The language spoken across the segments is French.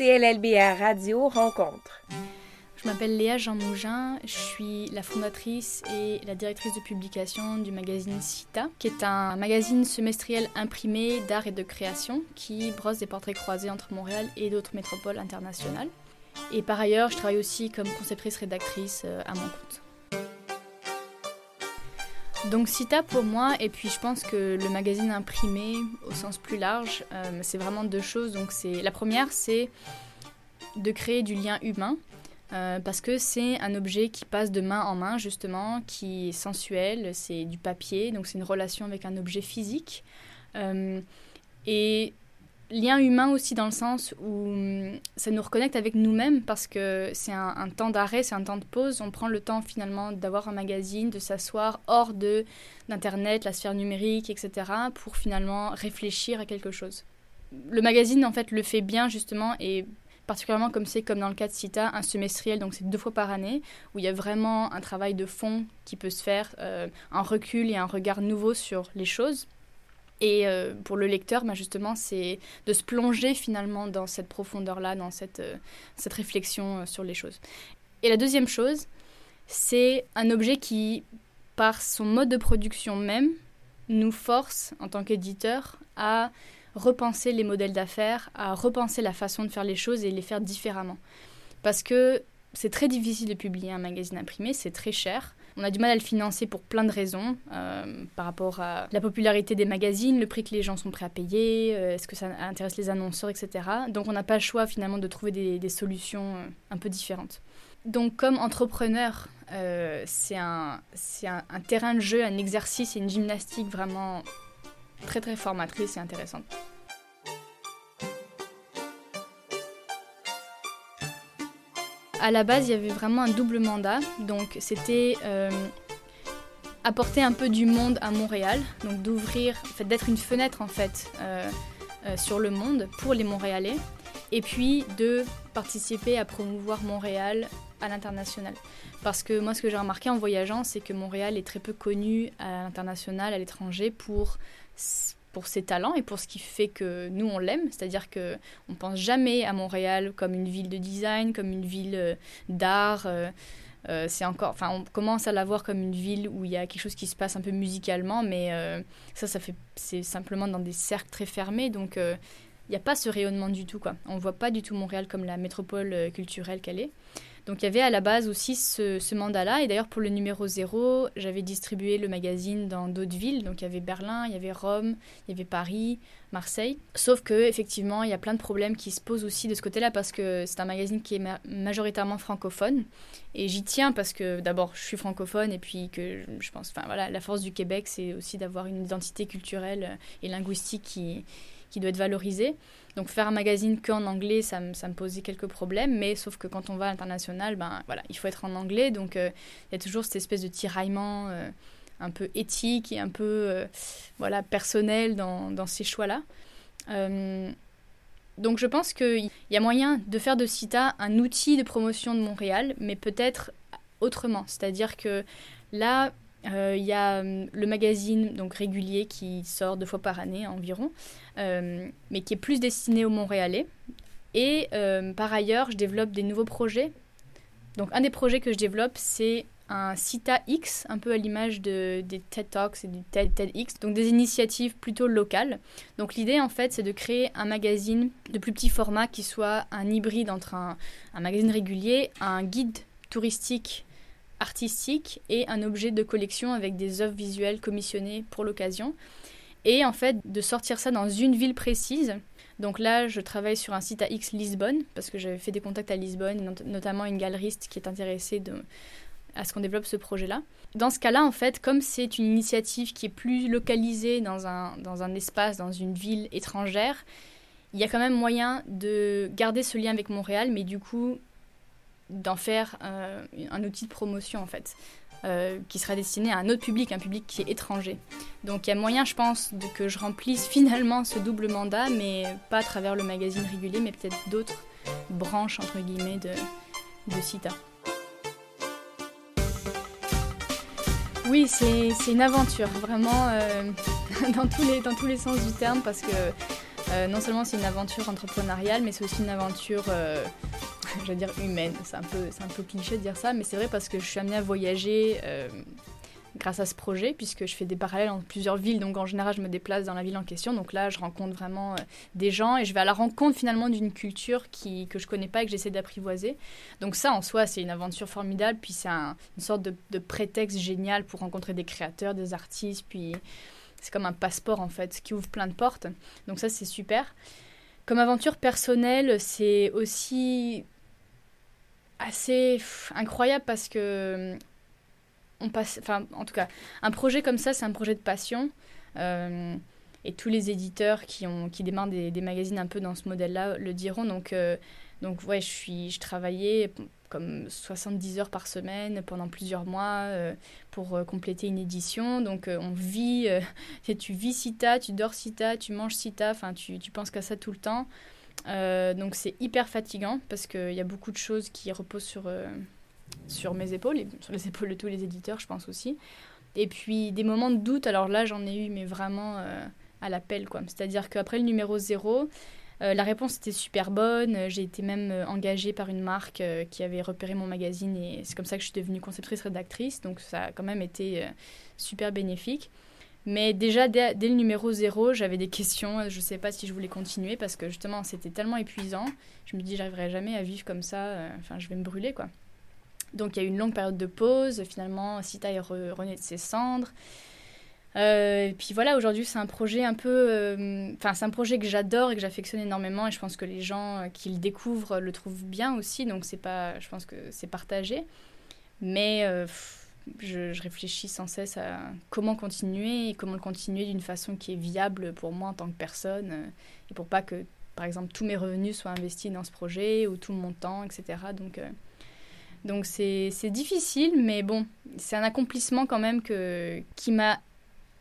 CLLBR Radio rencontre. Je m'appelle Léa Jean Mougin, je suis la fondatrice et la directrice de publication du magazine Cita, qui est un magazine semestriel imprimé d'art et de création qui brosse des portraits croisés entre Montréal et d'autres métropoles internationales. Et par ailleurs, je travaille aussi comme conceptrice rédactrice euh, à mon compte. Donc Cita pour moi, et puis je pense que le magazine imprimé au sens plus large, euh, c'est vraiment deux choses. Donc c'est la première, c'est de créer du lien humain. Euh, parce que c'est un objet qui passe de main en main justement, qui est sensuel, c'est du papier, donc c'est une relation avec un objet physique. Euh, et lien humain aussi dans le sens où hum, ça nous reconnecte avec nous-mêmes parce que c'est un, temps d'arrêt, c'est un temps de pause. On prend le temps finalement d'avoir un magazine, de s'asseoir hors de d'internet, la sphère numérique, etc. pour finalement réfléchir à quelque chose. Le magazine en fait le fait bien justement et particulièrement comme c'est comme dans le cas de CITA, un semestriel, donc c'est deux fois par année, où il y a vraiment un travail de fond qui peut se faire, euh, un recul et un regard nouveau sur les choses. Et euh, pour le lecteur, bah, justement, c'est de se plonger finalement dans cette profondeur-là, dans cette, euh, cette réflexion euh, sur les choses. Et la deuxième chose, c'est un objet qui, par son mode de production même, nous force, en tant qu'éditeur, à repenser les modèles d'affaires, à repenser la façon de faire les choses et les faire différemment. Parce que c'est très difficile de publier un magazine imprimé, c'est très cher. On a du mal à le financer pour plein de raisons, euh, par rapport à la popularité des magazines, le prix que les gens sont prêts à payer, euh, est-ce que ça intéresse les annonceurs, etc. Donc on n'a pas le choix finalement de trouver des, solutions euh, un peu différentes. Donc comme entrepreneur, c'est un, un, un terrain de jeu, un exercice et une gymnastique vraiment très très formatrice et intéressante. À la base, il y avait vraiment un double mandat. Donc, c'était euh, apporter un peu du monde à Montréal, donc d'ouvrir, d'être une fenêtre en fait euh, euh, sur le monde pour les Montréalais, et puis de participer à promouvoir Montréal à l'international. Parce que moi, ce que j'ai remarqué en voyageant, c'est que Montréal est très peu connu à l'international, à l'étranger, pour pour ses talents et pour ce qui fait que nous on l'aime, c'est-à-dire que on pense jamais à Montréal comme une ville de design, comme une ville euh, d'art. Euh, euh, c'est encore, enfin, on commence à la voir comme une ville où il y a quelque chose qui se passe un peu musicalement, mais ça, ça fait, c'est simplement dans des cercles très fermés, donc il n'y a pas ce rayonnement du tout, quoi. On voit pas du tout Montréal comme la métropole culturelle qu'elle est. Donc il y avait à la base aussi ce, mandat-là. Et d'ailleurs pour le numéro 0, j'avais distribué le magazine dans d'autres villes. Donc il y avait Berlin, il y avait Rome, il y avait Paris, Marseille. Sauf que effectivement, il y a plein de problèmes qui se posent aussi de ce côté-là parce que c'est un magazine qui est majoritairement francophone. Et j'y tiens parce que d'abord je suis francophone et puis que je pense, enfin voilà, la force du Québec, c'est aussi d'avoir une identité culturelle et linguistique qui qui doit être valorisé. Donc faire un magazine qu'en anglais, ça, me, posait quelques problèmes, mais sauf que quand on va à l'international, ben voilà, il faut être en anglais, donc euh, il y a toujours cette espèce de tiraillement euh, un peu éthique et un peu euh, voilà personnel dans ces choix-là. donc je pense qu'il y a moyen de faire de CITA un outil de promotion de Montréal, mais peut-être autrement. C'est-à-dire que là, euh, il y a hum, le magazine donc régulier qui sort deux fois par année environ, euh, mais qui est plus destiné aux Montréalais. Et euh, par ailleurs, je développe des nouveaux projets. Donc un des projets que je développe, c'est un CITA X, un peu à l'image de, des TED Talks et du TED, TEDx, donc des initiatives plutôt locales. Donc l'idée en fait, c'est de créer un magazine de plus petit format qui soit un hybride entre un, un magazine régulier, un guide touristique artistique et un objet de collection avec des œuvres visuelles commissionnées pour l'occasion. Et en fait, de sortir ça dans une ville précise. Donc là, je travaille sur un site à X Lisbonne, parce que j'avais fait des contacts à Lisbonne, notamment une galeriste qui est intéressée à ce qu'on développe ce projet-là. Dans ce cas-là, en fait, comme c'est une initiative qui est plus localisée dans un, dans un espace, dans une ville étrangère, il y a quand même moyen de garder ce lien avec Montréal, mais du coup, d'en faire euh, un outil de promotion en fait. Euh, qui sera destiné à un autre public, un public qui est étranger. Donc il y a moyen, je pense, de que je remplisse finalement ce double mandat, mais pas à travers le magazine régulier, mais peut-être d'autres branches, entre guillemets, de, de CITA. Oui, c'est une aventure, vraiment, euh, dans, tous les, dans tous les sens du terme, parce que non seulement c'est une aventure entrepreneuriale, mais c'est aussi une aventure, je dire, humaine. C'est un, peu, un peu cliché de dire ça, mais c'est vrai parce que je suis amenée à voyager grâce à ce projet, puisque je fais des parallèles entre plusieurs villes. Donc en général, je me déplace dans la ville en question. Donc là, je rencontre vraiment euh, des gens et je vais à la rencontre finalement d'une culture qui, que je connais pas et que j'essaie d'apprivoiser. Donc ça, en soi, c'est une aventure formidable. Puis c'est une sorte de, prétexte génial pour rencontrer des créateurs, des artistes. Puis c'est comme un passeport en fait, qui ouvre plein de portes. Donc ça, c'est super. Comme aventure personnelle, c'est aussi assez incroyable parce que on passe, enfin, en tout cas, un projet comme ça, c'est un projet de passion. Euh, et tous les éditeurs qui, ont, qui démarrent des, magazines un peu dans ce modèle-là le diront. Donc, euh, donc ouais, je, suis, je travaillais comme 70 heures par semaine pendant plusieurs mois euh, pour compléter une édition. Donc, on vit, tu vis Cita, tu dors Cita, tu manges Cita, enfin, tu, tu penses qu'à ça tout le temps. Donc, c'est hyper fatigant parce qu'il y a beaucoup de choses qui reposent sur sur mes épaules, et sur les épaules de tous les éditeurs, je pense aussi. Et puis des moments de doute, alors là j'en ai eu, mais vraiment euh, à l'appel, quoi. C'est-à-dire qu'après le numéro 0, euh, la réponse était super bonne. J'ai été même euh, engagée par une marque qui avait repéré mon magazine et c'est comme ça que je suis devenue conceptrice rédactrice. Donc ça a quand même été super bénéfique. Mais déjà, dès, le numéro 0, j'avais des questions. Je ne sais pas si je voulais continuer parce que justement, c'était tellement épuisant. Je me dis, j'arriverai jamais à vivre comme ça. Enfin, je vais me brûler, quoi. Donc il y a eu une longue période de pause. Finalement, Sita est rené de ses cendres. Euh, et puis voilà, aujourd'hui c'est un projet un peu, euh, enfin c'est un projet que j'adore et que j'affectionne énormément et je pense que les gens euh, qui le découvrent le trouvent bien aussi, donc c'est pas, je pense que c'est partagé. Mais je, réfléchis sans cesse à comment continuer et comment le continuer d'une façon qui est viable pour moi en tant que personne et pour pas que, par exemple, tous mes revenus soient investis dans ce projet ou tout mon temps, etc. Donc donc c'est difficile, mais bon, c'est un accomplissement quand même que, qui m'a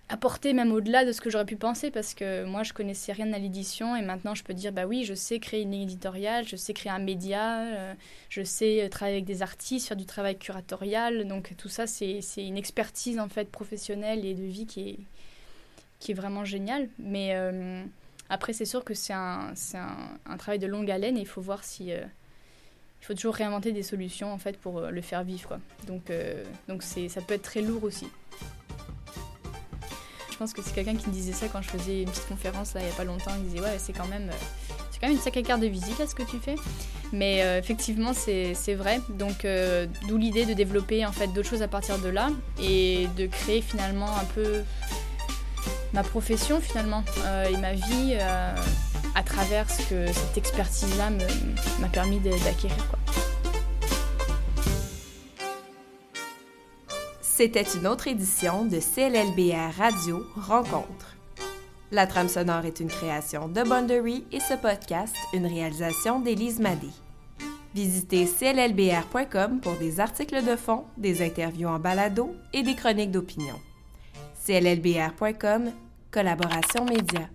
apporté même au-delà de ce que j'aurais pu penser parce que moi je connaissais rien à l'édition et maintenant je peux dire bah oui je sais créer une éditoriale, je sais créer un média, euh, je sais travailler avec des artistes, faire du travail curatorial donc tout ça c'est une expertise en fait professionnelle et de vie qui est, qui est vraiment géniale mais euh, après c'est sûr que c'est un, un, travail de longue haleine et il faut voir si euh, il faut toujours réinventer des solutions en fait pour euh, le faire vivre. Donc euh, donc c'est ça peut être très lourd aussi. Je pense que c'est quelqu'un qui me disait ça quand je faisais une petite conférence là il y a pas longtemps, il disait ouais c'est quand même euh, c'est quand même une sacrée carte de visite là ce que tu fais. Mais effectivement c'est vrai. Donc d'où l'idée de développer en fait d'autres choses à partir de là et de créer finalement un peu ma profession finalement et ma vie à travers ce que cette expertise-là m'a permis d'acquérir. C'était une autre édition de CLLBR Radio Rencontre. La trame sonore est une création de Boundary et ce podcast, une réalisation d'Élise Madé. Visitez cllbr.com pour des articles de fond, des interviews en balado et des chroniques d'opinion. cllbr.com, collaboration média.